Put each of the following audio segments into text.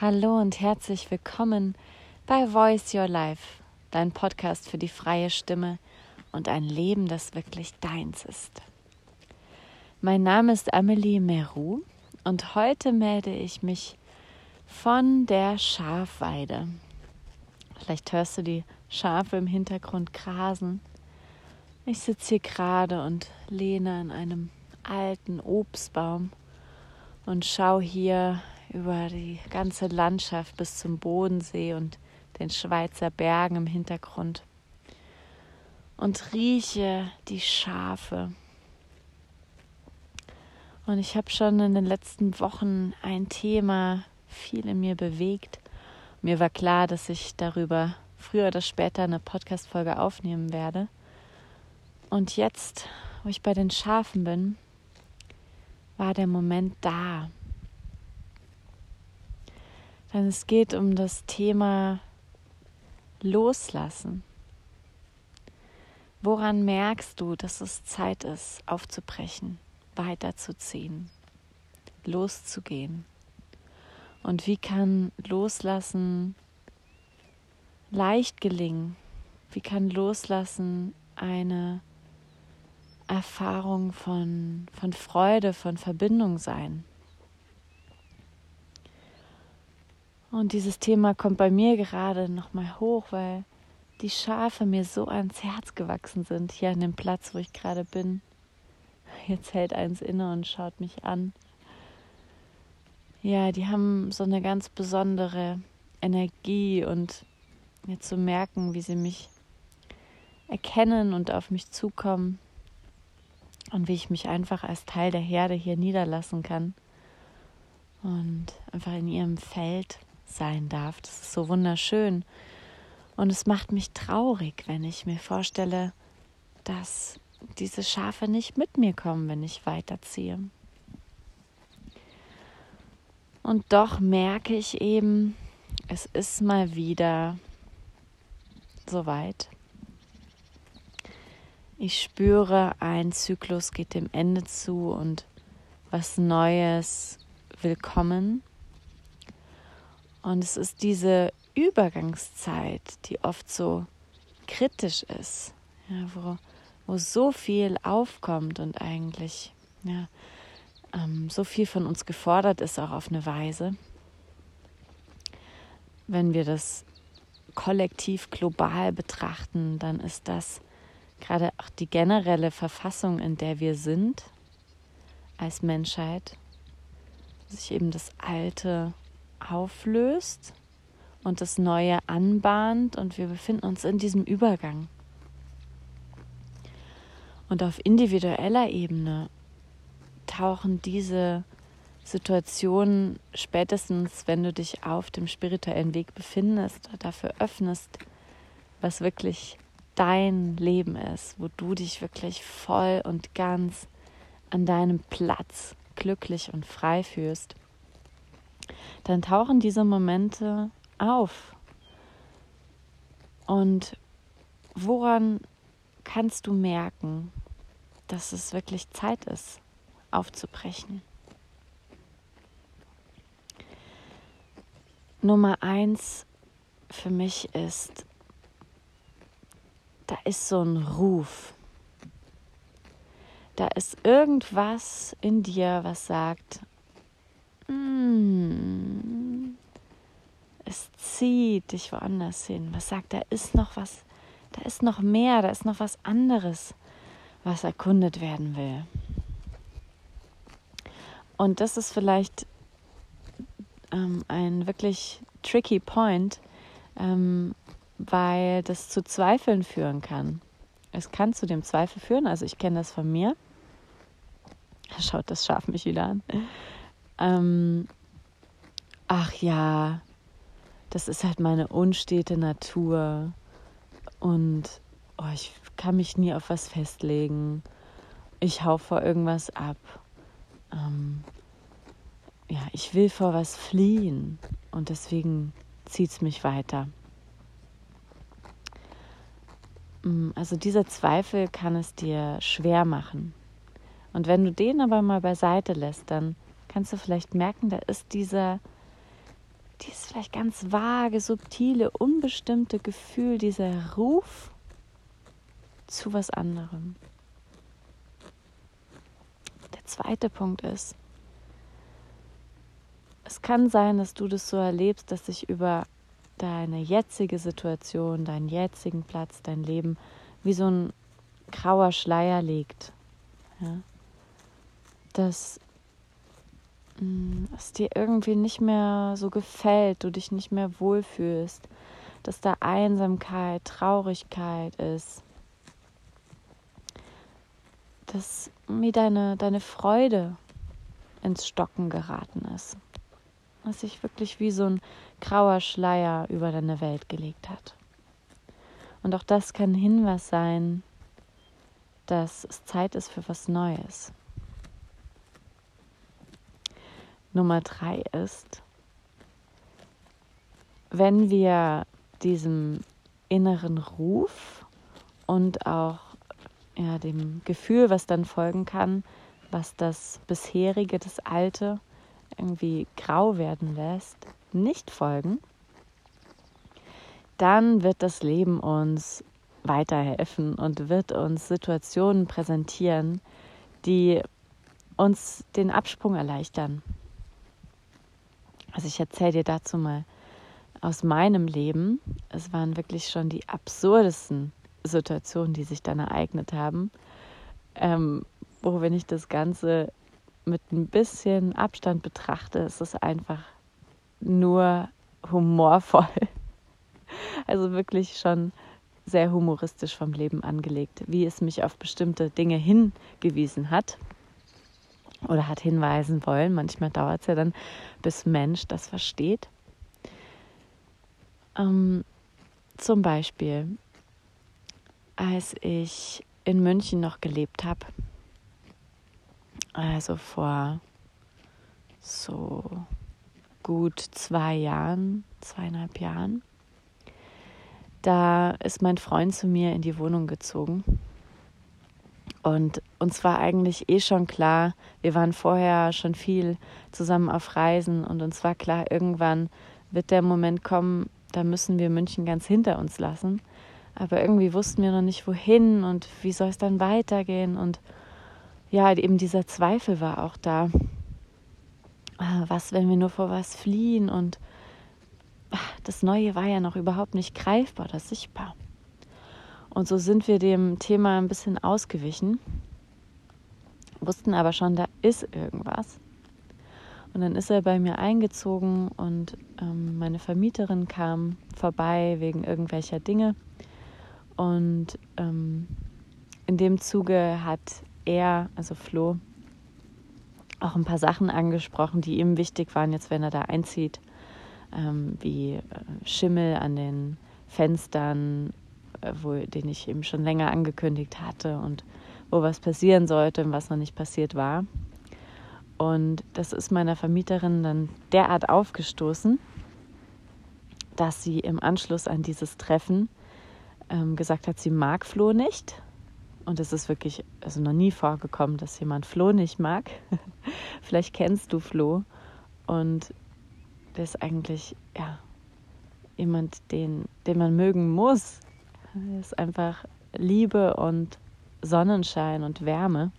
Hallo und herzlich willkommen bei Voice Your Life, dein Podcast für die freie Stimme und ein Leben, das wirklich deins ist. Mein Name ist Amelie Meru und heute melde ich mich von der Schafweide. Vielleicht hörst du die Schafe im Hintergrund grasen. Ich sitze hier gerade und lehne an einem alten Obstbaum und schaue hier über die ganze Landschaft bis zum Bodensee und den Schweizer Bergen im Hintergrund und rieche die Schafe. Und ich habe schon in den letzten Wochen ein Thema viel in mir bewegt. Mir war klar, dass ich darüber früher oder später eine Podcast-Folge aufnehmen werde. Und jetzt, wo ich bei den Schafen bin, war der Moment da. Denn es geht um das Thema Loslassen. Woran merkst du, dass es Zeit ist, aufzubrechen, weiterzuziehen, loszugehen? Und wie kann Loslassen leicht gelingen? Wie kann Loslassen eine Erfahrung von, von Freude, von Verbindung sein? Und dieses Thema kommt bei mir gerade nochmal hoch, weil die Schafe mir so ans Herz gewachsen sind, hier an dem Platz, wo ich gerade bin. Jetzt hält eins inne und schaut mich an. Ja, die haben so eine ganz besondere Energie und mir zu merken, wie sie mich erkennen und auf mich zukommen und wie ich mich einfach als Teil der Herde hier niederlassen kann und einfach in ihrem Feld sein darf. Das ist so wunderschön. Und es macht mich traurig, wenn ich mir vorstelle, dass diese Schafe nicht mit mir kommen, wenn ich weiterziehe. Und doch merke ich eben, es ist mal wieder soweit. Ich spüre, ein Zyklus geht dem Ende zu und was Neues willkommen. Und es ist diese Übergangszeit, die oft so kritisch ist, ja, wo, wo so viel aufkommt und eigentlich ja, ähm, so viel von uns gefordert ist, auch auf eine Weise. Wenn wir das kollektiv global betrachten, dann ist das gerade auch die generelle Verfassung, in der wir sind als Menschheit, sich eben das Alte auflöst und das Neue anbahnt und wir befinden uns in diesem Übergang. Und auf individueller Ebene tauchen diese Situationen spätestens, wenn du dich auf dem spirituellen Weg befindest, dafür öffnest, was wirklich dein Leben ist, wo du dich wirklich voll und ganz an deinem Platz glücklich und frei fühlst dann tauchen diese Momente auf. Und woran kannst du merken, dass es wirklich Zeit ist, aufzubrechen? Nummer eins für mich ist, da ist so ein Ruf. Da ist irgendwas in dir, was sagt, hm. Es zieht dich woanders hin. Was sagt, da ist noch was, da ist noch mehr, da ist noch was anderes, was erkundet werden will. Und das ist vielleicht ähm, ein wirklich tricky Point, ähm, weil das zu Zweifeln führen kann. Es kann zu dem Zweifel führen, also ich kenne das von mir. Schaut das Schaf mich wieder an ähm, ach ja, das ist halt meine unstete Natur und oh, ich kann mich nie auf was festlegen. Ich hau vor irgendwas ab. Ähm, ja, ich will vor was fliehen und deswegen zieht es mich weiter. Mm, also dieser Zweifel kann es dir schwer machen. Und wenn du den aber mal beiseite lässt, dann kannst du vielleicht merken, da ist dieser, dieses vielleicht ganz vage, subtile, unbestimmte Gefühl, dieser Ruf zu was anderem. Zweite Punkt ist, es kann sein, dass du das so erlebst, dass sich über deine jetzige Situation, deinen jetzigen Platz, dein Leben wie so ein grauer Schleier legt. Ja? Dass mm, es dir irgendwie nicht mehr so gefällt, du dich nicht mehr wohlfühlst, dass da Einsamkeit, Traurigkeit ist, dass mir deine, deine Freude ins Stocken geraten ist was sich wirklich wie so ein grauer Schleier über deine Welt gelegt hat. Und auch das kann Hinweis sein, dass es Zeit ist für was Neues. Nummer drei ist, wenn wir diesem inneren Ruf und auch ja, dem Gefühl, was dann folgen kann, was das bisherige, das alte irgendwie grau werden lässt, nicht folgen, dann wird das Leben uns weiterhelfen und wird uns Situationen präsentieren, die uns den Absprung erleichtern. Also ich erzähle dir dazu mal aus meinem Leben. Es waren wirklich schon die absurdesten Situationen, die sich dann ereignet haben, ähm, wo wenn ich das Ganze mit ein bisschen Abstand betrachte, ist es einfach nur humorvoll. Also wirklich schon sehr humoristisch vom Leben angelegt, wie es mich auf bestimmte Dinge hingewiesen hat oder hat hinweisen wollen. Manchmal dauert es ja dann, bis Mensch das versteht. Ähm, zum Beispiel, als ich in München noch gelebt habe, also vor so gut zwei Jahren, zweieinhalb Jahren. Da ist mein Freund zu mir in die Wohnung gezogen. Und uns war eigentlich eh schon klar, wir waren vorher schon viel zusammen auf Reisen und uns war klar, irgendwann wird der Moment kommen, da müssen wir München ganz hinter uns lassen. Aber irgendwie wussten wir noch nicht, wohin und wie soll es dann weitergehen. Und ja, eben dieser Zweifel war auch da. Ah, was, wenn wir nur vor was fliehen? Und ah, das Neue war ja noch überhaupt nicht greifbar oder sichtbar. Und so sind wir dem Thema ein bisschen ausgewichen, wussten aber schon, da ist irgendwas. Und dann ist er bei mir eingezogen und ähm, meine Vermieterin kam vorbei wegen irgendwelcher Dinge. Und ähm, in dem Zuge hat er, also Flo, auch ein paar Sachen angesprochen, die ihm wichtig waren, jetzt wenn er da einzieht, ähm, wie äh, Schimmel an den Fenstern, äh, wo, den ich eben schon länger angekündigt hatte und wo was passieren sollte und was noch nicht passiert war. Und das ist meiner Vermieterin dann derart aufgestoßen, dass sie im Anschluss an dieses Treffen ähm, gesagt hat, sie mag Flo nicht und es ist wirklich also noch nie vorgekommen, dass jemand Flo nicht mag. Vielleicht kennst du Flo. Und der ist eigentlich ja, jemand, den, den man mögen muss. Er ist einfach Liebe und Sonnenschein und Wärme.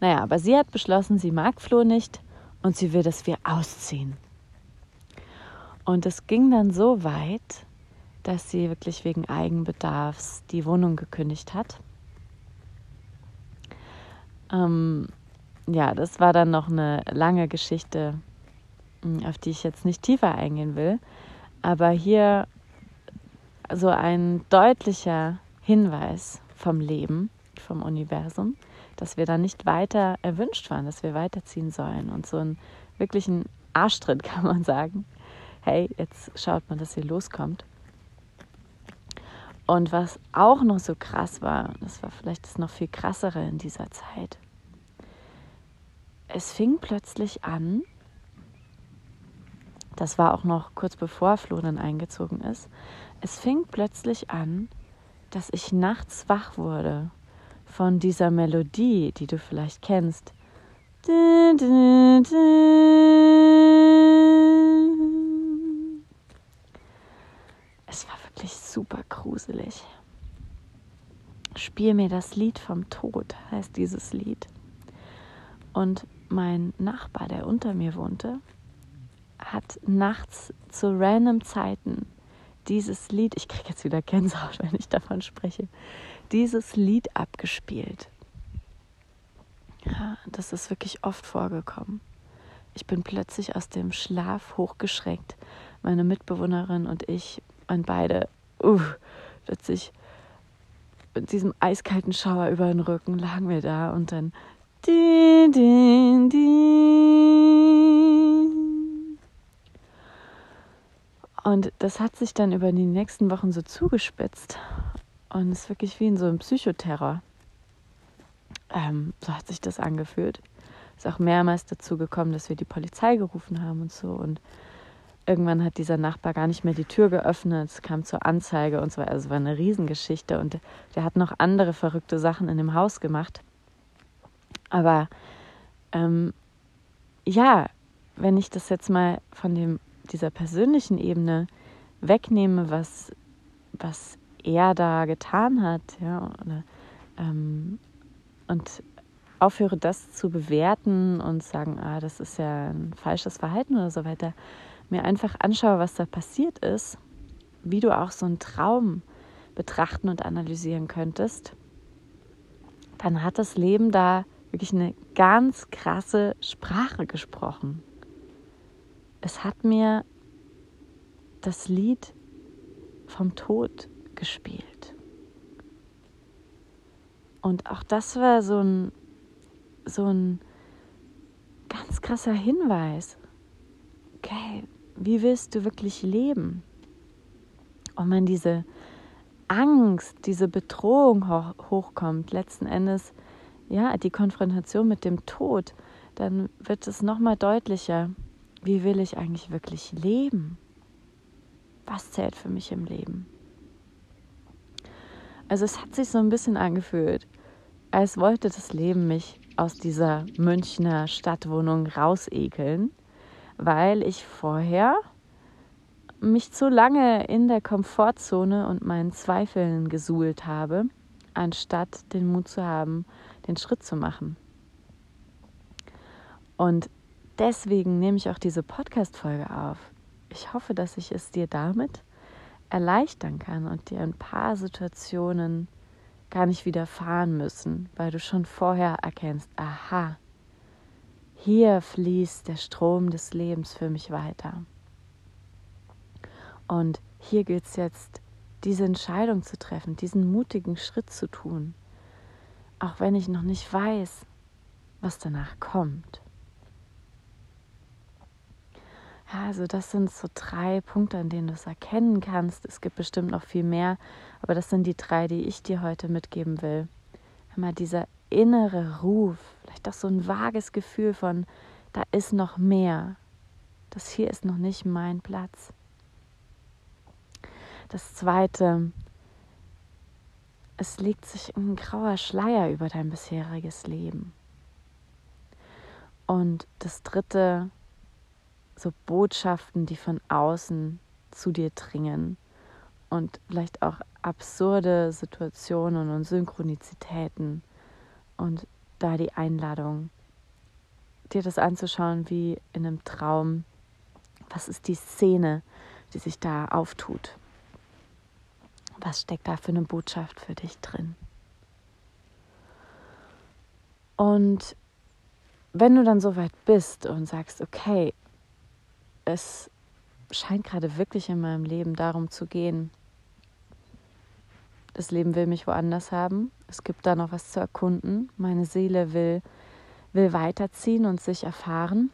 Naja, aber sie hat beschlossen, sie mag Flo nicht und sie will, dass wir ausziehen. Und es ging dann so weit, dass sie wirklich wegen Eigenbedarfs die Wohnung gekündigt hat. Ähm, ja, das war dann noch eine lange Geschichte, hm, auf die ich jetzt nicht tiefer eingehen will. Aber hier so ein deutlicher Hinweis vom Leben, vom Universum, dass wir da nicht weiter erwünscht waren, dass wir weiterziehen sollen. Und so einen wirklichen Arschtritt kann man sagen. Hey, jetzt schaut man, dass ihr loskommt. Und was auch noch so krass war, das war vielleicht das noch viel krassere in dieser Zeit, es fing plötzlich an, das war auch noch kurz bevor Flo dann eingezogen ist, es fing plötzlich an, dass ich nachts wach wurde von dieser Melodie, die du vielleicht kennst. Es war wirklich super gruselig. Spiel mir das Lied vom Tod, heißt dieses Lied. Und mein Nachbar, der unter mir wohnte, hat nachts zu random Zeiten dieses Lied, ich kriege jetzt wieder Gänsehaut, wenn ich davon spreche, dieses Lied abgespielt. Ja, das ist wirklich oft vorgekommen. Ich bin plötzlich aus dem Schlaf hochgeschreckt. Meine Mitbewohnerin und ich und beide, uh, plötzlich mit diesem eiskalten Schauer über den Rücken lagen wir da und dann din, din, din. Und das hat sich dann über die nächsten Wochen so zugespitzt. Und ist wirklich wie in so einem Psychoterror. Ähm, so hat sich das angefühlt. Ist auch mehrmals dazu gekommen, dass wir die Polizei gerufen haben und so. Und irgendwann hat dieser Nachbar gar nicht mehr die Tür geöffnet, es kam zur Anzeige und so weiter. Also es war eine Riesengeschichte und der hat noch andere verrückte Sachen in dem Haus gemacht. Aber ähm, ja, wenn ich das jetzt mal von dem, dieser persönlichen Ebene wegnehme, was, was er da getan hat, ja, oder, ähm, und aufhöre, das zu bewerten und sagen, ah, das ist ja ein falsches Verhalten oder so weiter, mir einfach anschaue, was da passiert ist, wie du auch so einen Traum betrachten und analysieren könntest, dann hat das Leben da wirklich eine ganz krasse Sprache gesprochen. Es hat mir das Lied vom Tod gespielt. Und auch das war so ein, so ein ganz krasser Hinweis. Okay, wie willst du wirklich leben? Und wenn diese Angst, diese Bedrohung hoch, hochkommt, letzten Endes, ja, die Konfrontation mit dem Tod, dann wird es nochmal deutlicher, wie will ich eigentlich wirklich leben? Was zählt für mich im Leben? Also es hat sich so ein bisschen angefühlt, als wollte das Leben mich aus dieser Münchner Stadtwohnung rausekeln weil ich vorher mich zu lange in der Komfortzone und meinen Zweifeln gesuhlt habe, anstatt den Mut zu haben, den Schritt zu machen. Und deswegen nehme ich auch diese Podcast-Folge auf. Ich hoffe, dass ich es dir damit erleichtern kann und dir ein paar Situationen gar nicht widerfahren müssen, weil du schon vorher erkennst, aha, hier fließt der Strom des Lebens für mich weiter. Und hier gilt es jetzt, diese Entscheidung zu treffen, diesen mutigen Schritt zu tun, auch wenn ich noch nicht weiß, was danach kommt. Ja, also das sind so drei Punkte, an denen du es erkennen kannst. Es gibt bestimmt noch viel mehr, aber das sind die drei, die ich dir heute mitgeben will. Einmal dieser innere Ruf, vielleicht auch so ein vages Gefühl von, da ist noch mehr. Das hier ist noch nicht mein Platz. Das zweite, es legt sich ein grauer Schleier über dein bisheriges Leben. Und das dritte, so Botschaften, die von außen zu dir dringen und vielleicht auch absurde Situationen und Synchronizitäten und da die Einladung, dir das anzuschauen wie in einem Traum. Was ist die Szene, die sich da auftut? Was steckt da für eine Botschaft für dich drin? Und wenn du dann so weit bist und sagst, okay, es scheint gerade wirklich in meinem Leben darum zu gehen, das Leben will mich woanders haben. Es gibt da noch was zu erkunden. Meine Seele will, will weiterziehen und sich erfahren.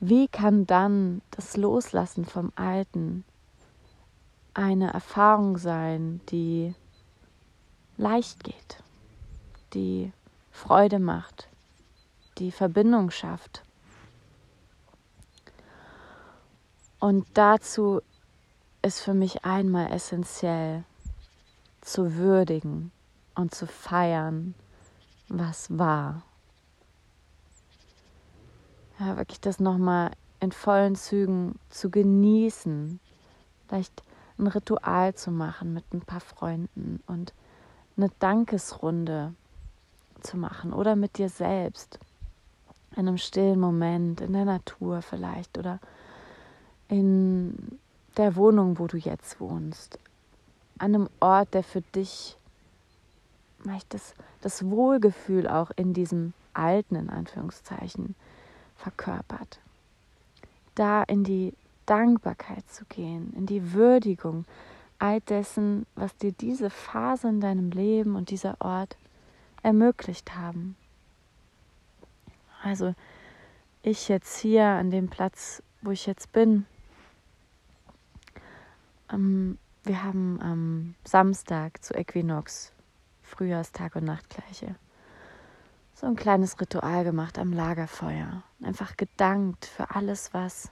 Wie kann dann das Loslassen vom Alten eine Erfahrung sein, die leicht geht, die Freude macht, die Verbindung schafft? Und dazu ist für mich einmal essentiell zu würdigen und zu feiern, was war. Ja, wirklich das nochmal in vollen Zügen zu genießen, vielleicht ein Ritual zu machen mit ein paar Freunden und eine Dankesrunde zu machen oder mit dir selbst in einem stillen Moment in der Natur vielleicht oder in der Wohnung, wo du jetzt wohnst, an einem Ort, der für dich das, das Wohlgefühl auch in diesem Alten, in Anführungszeichen, verkörpert. Da in die Dankbarkeit zu gehen, in die Würdigung all dessen, was dir diese Phase in deinem Leben und dieser Ort ermöglicht haben. Also ich jetzt hier an dem Platz, wo ich jetzt bin, ähm, wir haben am Samstag zu Äquinox, Frühjahrstag und Nachtgleiche, so ein kleines Ritual gemacht am Lagerfeuer. Einfach gedankt für alles, was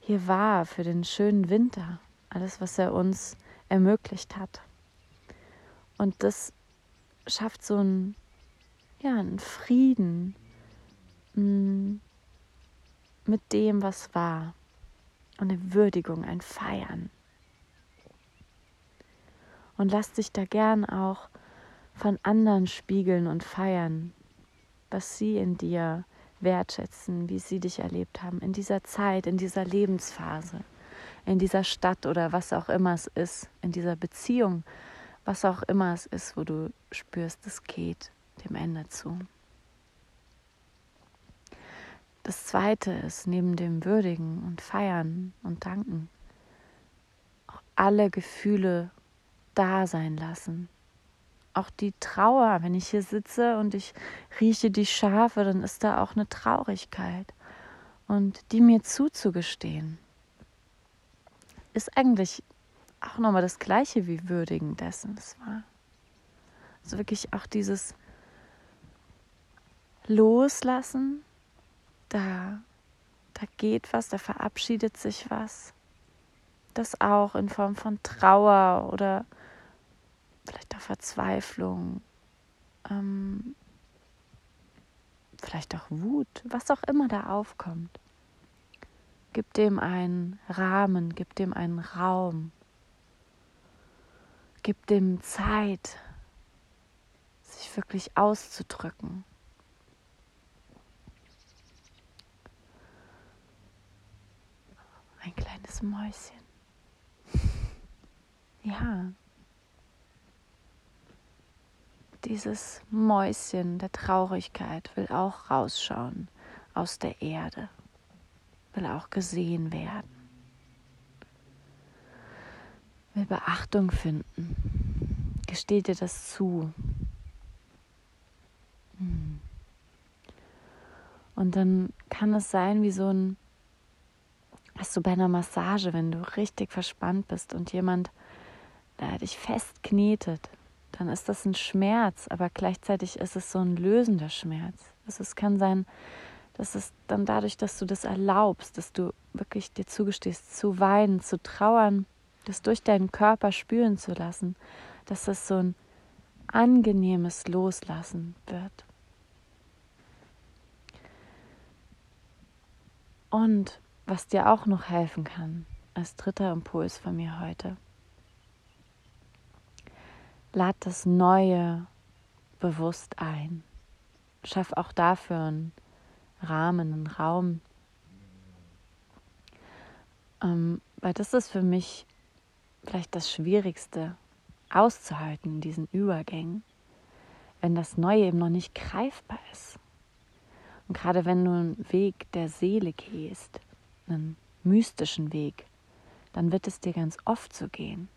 hier war, für den schönen Winter, alles, was er uns ermöglicht hat. Und das schafft so einen, ja, einen Frieden mm, mit dem, was war. Und eine Würdigung, ein Feiern. Und lass dich da gern auch von anderen spiegeln und feiern, was sie in dir wertschätzen, wie sie dich erlebt haben, in dieser Zeit, in dieser Lebensphase, in dieser Stadt oder was auch immer es ist, in dieser Beziehung, was auch immer es ist, wo du spürst, es geht dem Ende zu. Das Zweite ist, neben dem Würdigen und Feiern und Danken, alle Gefühle da sein lassen. Auch die Trauer, wenn ich hier sitze und ich rieche die Schafe, dann ist da auch eine Traurigkeit. Und die mir zuzugestehen, ist eigentlich auch nochmal das Gleiche wie Würdigen dessen, das war. Also wirklich auch dieses Loslassen, da, da geht was, da verabschiedet sich was. Das auch in Form von Trauer oder Verzweiflung, ähm, vielleicht auch Wut, was auch immer da aufkommt. Gib dem einen Rahmen, gib dem einen Raum, gib dem Zeit, sich wirklich auszudrücken. Ein kleines Mäuschen. Ja, dieses Mäuschen der Traurigkeit will auch rausschauen aus der Erde, will auch gesehen werden, will Beachtung finden. Gesteht dir das zu. Hm. Und dann kann es sein wie so ein, hast du bei einer Massage, wenn du richtig verspannt bist und jemand da dich festknetet, dann ist das ein Schmerz, aber gleichzeitig ist es so ein lösender Schmerz. Also es kann sein, dass es dann dadurch, dass du das erlaubst, dass du wirklich dir zugestehst, zu weinen, zu trauern, das durch deinen Körper spüren zu lassen, dass es so ein angenehmes Loslassen wird. Und was dir auch noch helfen kann, als dritter Impuls von mir heute, Lad das Neue bewusst ein. Schaff auch dafür einen Rahmen, einen Raum. Ähm, weil das ist für mich vielleicht das Schwierigste auszuhalten in diesen Übergängen, wenn das Neue eben noch nicht greifbar ist. Und gerade wenn du einen Weg der Seele gehst, einen mystischen Weg, dann wird es dir ganz oft so gehen.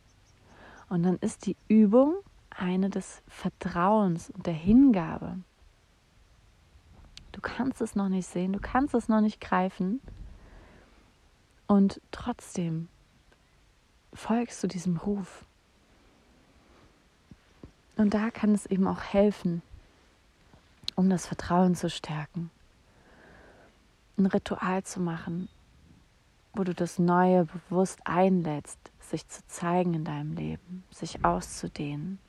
Und dann ist die Übung eine des Vertrauens und der Hingabe. Du kannst es noch nicht sehen, du kannst es noch nicht greifen. Und trotzdem folgst du diesem Ruf. Und da kann es eben auch helfen, um das Vertrauen zu stärken, ein Ritual zu machen, wo du das Neue bewusst einlädst, sich zu zeigen in deinem Leben, sich auszudehnen,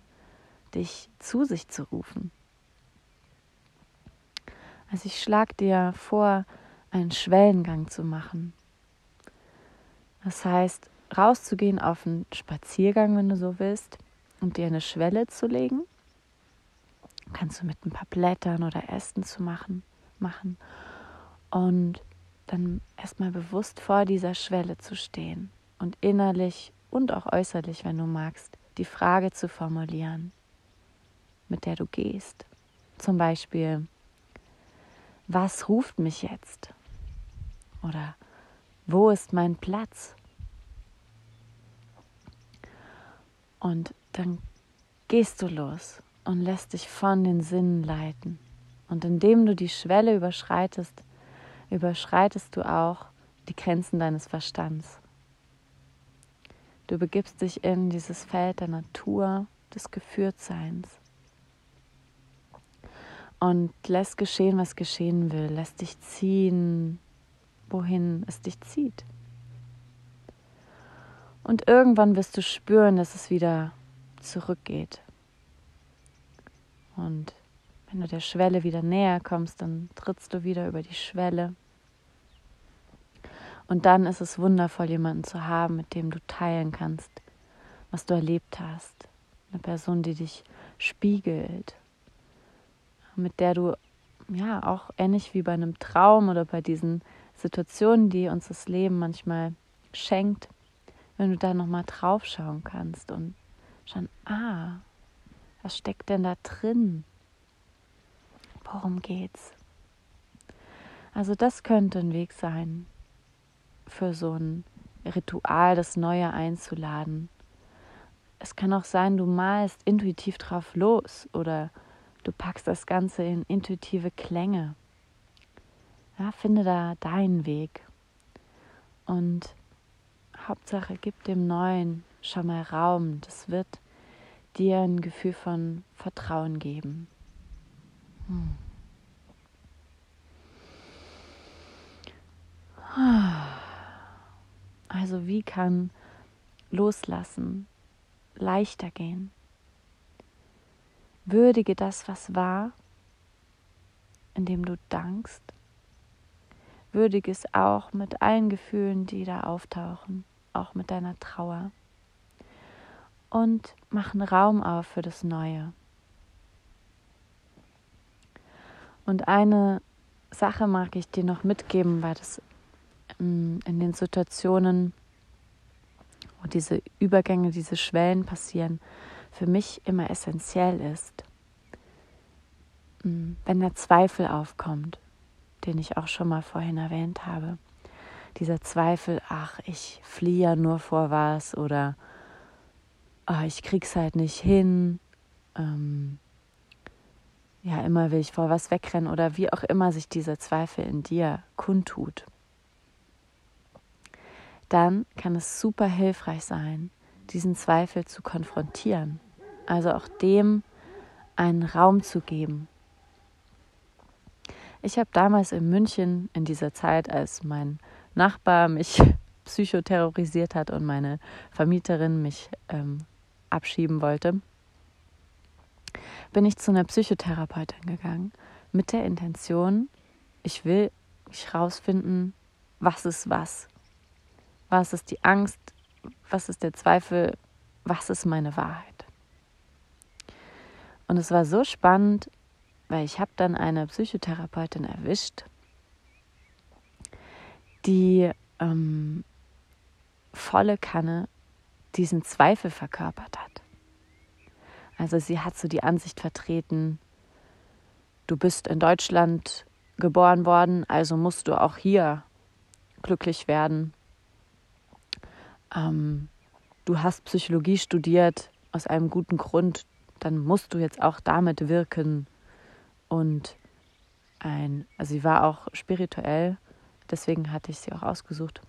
dich zu sich zu rufen. Also ich schlage dir vor, einen Schwellengang zu machen. Das heißt, rauszugehen auf einen Spaziergang, wenn du so willst, und dir eine Schwelle zu legen. Kannst du mit ein paar Blättern oder Ästen zu machen, machen. Und dann erstmal bewusst vor dieser Schwelle zu stehen und innerlich und auch äußerlich, wenn du magst, die Frage zu formulieren, mit der du gehst. Zum Beispiel, was ruft mich jetzt? Oder wo ist mein Platz? Und dann gehst du los und lässt dich von den Sinnen leiten. Und indem du die Schwelle überschreitest, überschreitest du auch die Grenzen deines Verstands. Du begibst dich in dieses Feld der Natur, des Geführtseins und lässt geschehen, was geschehen will, lässt dich ziehen, wohin es dich zieht. Und irgendwann wirst du spüren, dass es wieder zurückgeht. Und wenn du der Schwelle wieder näher kommst, dann trittst du wieder über die Schwelle. Und dann ist es wundervoll, jemanden zu haben, mit dem du teilen kannst, was du erlebt hast. Eine Person, die dich spiegelt, mit der du ja auch ähnlich wie bei einem Traum oder bei diesen Situationen, die uns das Leben manchmal schenkt, wenn du da nochmal drauf schauen kannst und schon, ah, was steckt denn da drin? Worum geht's? Also das könnte ein Weg sein, für so ein Ritual das Neue einzuladen. Es kann auch sein, du malst intuitiv drauf los oder du packst das Ganze in intuitive Klänge. Ja, finde da deinen Weg. Und Hauptsache, gib dem Neuen schon mal Raum. Das wird dir ein Gefühl von Vertrauen geben. Hm. Also wie kann Loslassen leichter gehen? Würdige das, was war, indem du dankst. Würdige es auch mit allen Gefühlen, die da auftauchen, auch mit deiner Trauer. Und mach einen Raum auf für das Neue. Und eine Sache mag ich dir noch mitgeben, weil das mm, in den Situationen, wo diese Übergänge, diese Schwellen passieren, für mich immer essentiell ist. Mm, wenn der Zweifel aufkommt, den ich auch schon mal vorhin erwähnt habe, dieser Zweifel, ach, ich fliehe ja nur vor was oder ach, ich krieg's halt nicht hin, ähm, ja, immer will ich vor was wegrennen oder wie auch immer sich dieser Zweifel in dir kundtut, dann kann es super hilfreich sein, diesen Zweifel zu konfrontieren. Also auch dem einen Raum zu geben. Ich habe damals in München in dieser Zeit, als mein Nachbar mich psychoterrorisiert hat und meine Vermieterin mich ähm, abschieben wollte, bin ich zu einer Psychotherapeutin gegangen mit der Intention, ich will ich rausfinden, was ist was. Was ist die Angst? Was ist der Zweifel? Was ist meine Wahrheit? Und es war so spannend, weil ich habe dann eine Psychotherapeutin erwischt, die ähm, volle Kanne diesen Zweifel verkörpert hat. Also sie hat so die Ansicht vertreten, du bist in Deutschland geboren worden, also musst du auch hier glücklich werden. Ähm, du hast Psychologie studiert aus einem guten Grund, dann musst du jetzt auch damit wirken. Und ein, also sie war auch spirituell, deswegen hatte ich sie auch ausgesucht.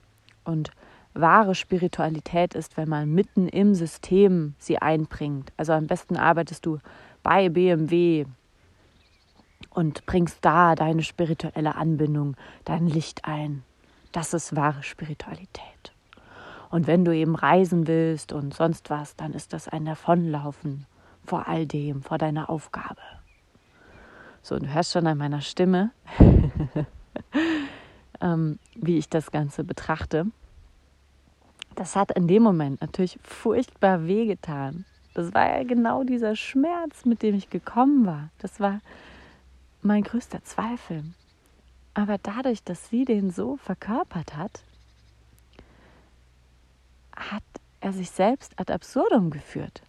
Und wahre Spiritualität ist, wenn man mitten im System sie einbringt. Also am besten arbeitest du bei BMW und bringst da deine spirituelle Anbindung, dein Licht ein. Das ist wahre Spiritualität. Und wenn du eben reisen willst und sonst was, dann ist das ein Davonlaufen vor all dem, vor deiner Aufgabe. So, und du hörst schon an meiner Stimme, ähm, wie ich das Ganze betrachte. Das hat in dem Moment natürlich furchtbar wehgetan. Das war ja genau dieser Schmerz, mit dem ich gekommen war. Das war mein größter Zweifel. Aber dadurch, dass sie den so verkörpert hat, hat er sich selbst ad absurdum geführt.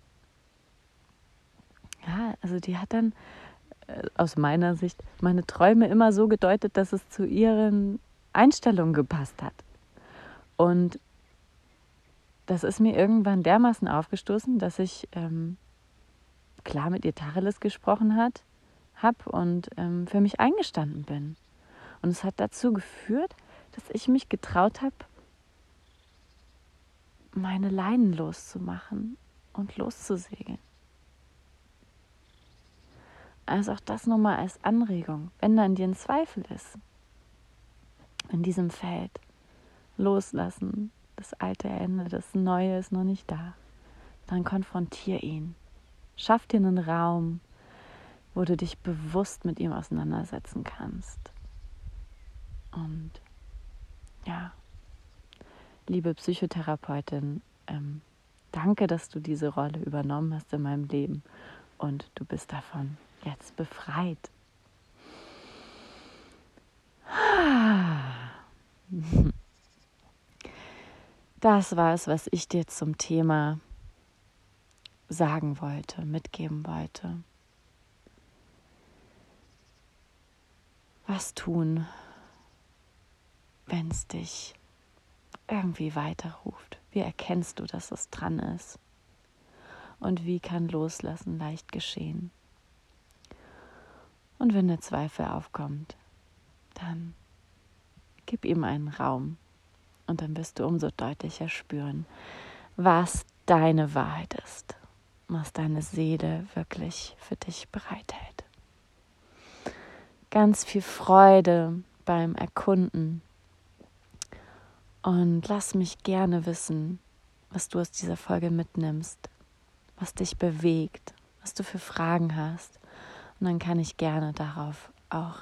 Ja, also die hat dann äh, aus meiner Sicht meine Träume immer so gedeutet, dass es zu ihren Einstellungen gepasst hat. Und das ist mir irgendwann dermaßen aufgestoßen, dass ich ähm, klar mit ihr Tacheles gesprochen hat, habe und ähm, für mich eingestanden bin. Und es hat dazu geführt, dass ich mich getraut habe, meine Leinen loszumachen und loszusegeln. Also auch das nochmal als Anregung, wenn da in dir ein Zweifel ist, in diesem Feld, loslassen, das alte Ende, das Neue ist noch nicht da, dann konfrontier ihn. Schaff dir einen Raum, wo du dich bewusst mit ihm auseinandersetzen kannst. Und liebe Psychotherapeutin, ähm, danke, dass du diese Rolle übernommen hast in meinem Leben und du bist davon jetzt befreit. Das war es, was ich dir zum Thema sagen wollte, mitgeben wollte. Was tun, wenn es dich irgendwie weiterruft? Wie erkennst du, dass es dran ist? Und wie kann Loslassen leicht geschehen? Und wenn der Zweifel aufkommt, dann gib ihm einen Raum und dann wirst du umso deutlicher spüren, was deine Wahrheit ist, was deine Seele wirklich für dich bereithält. Ganz viel Freude beim Erkunden und lass mich gerne wissen, was du aus dieser Folge mitnimmst, was dich bewegt, was du für Fragen hast. Und dann kann ich gerne darauf auch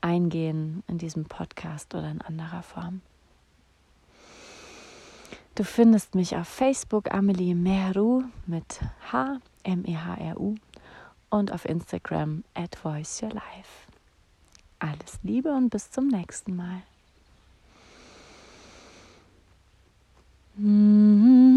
eingehen in diesem Podcast oder in anderer Form. Du findest mich auf Facebook Amelie Meru mit H, M-E-H-R-U und auf Instagram at Voice Your Life. Alles Liebe und bis zum nächsten Mal. Mm-hmm.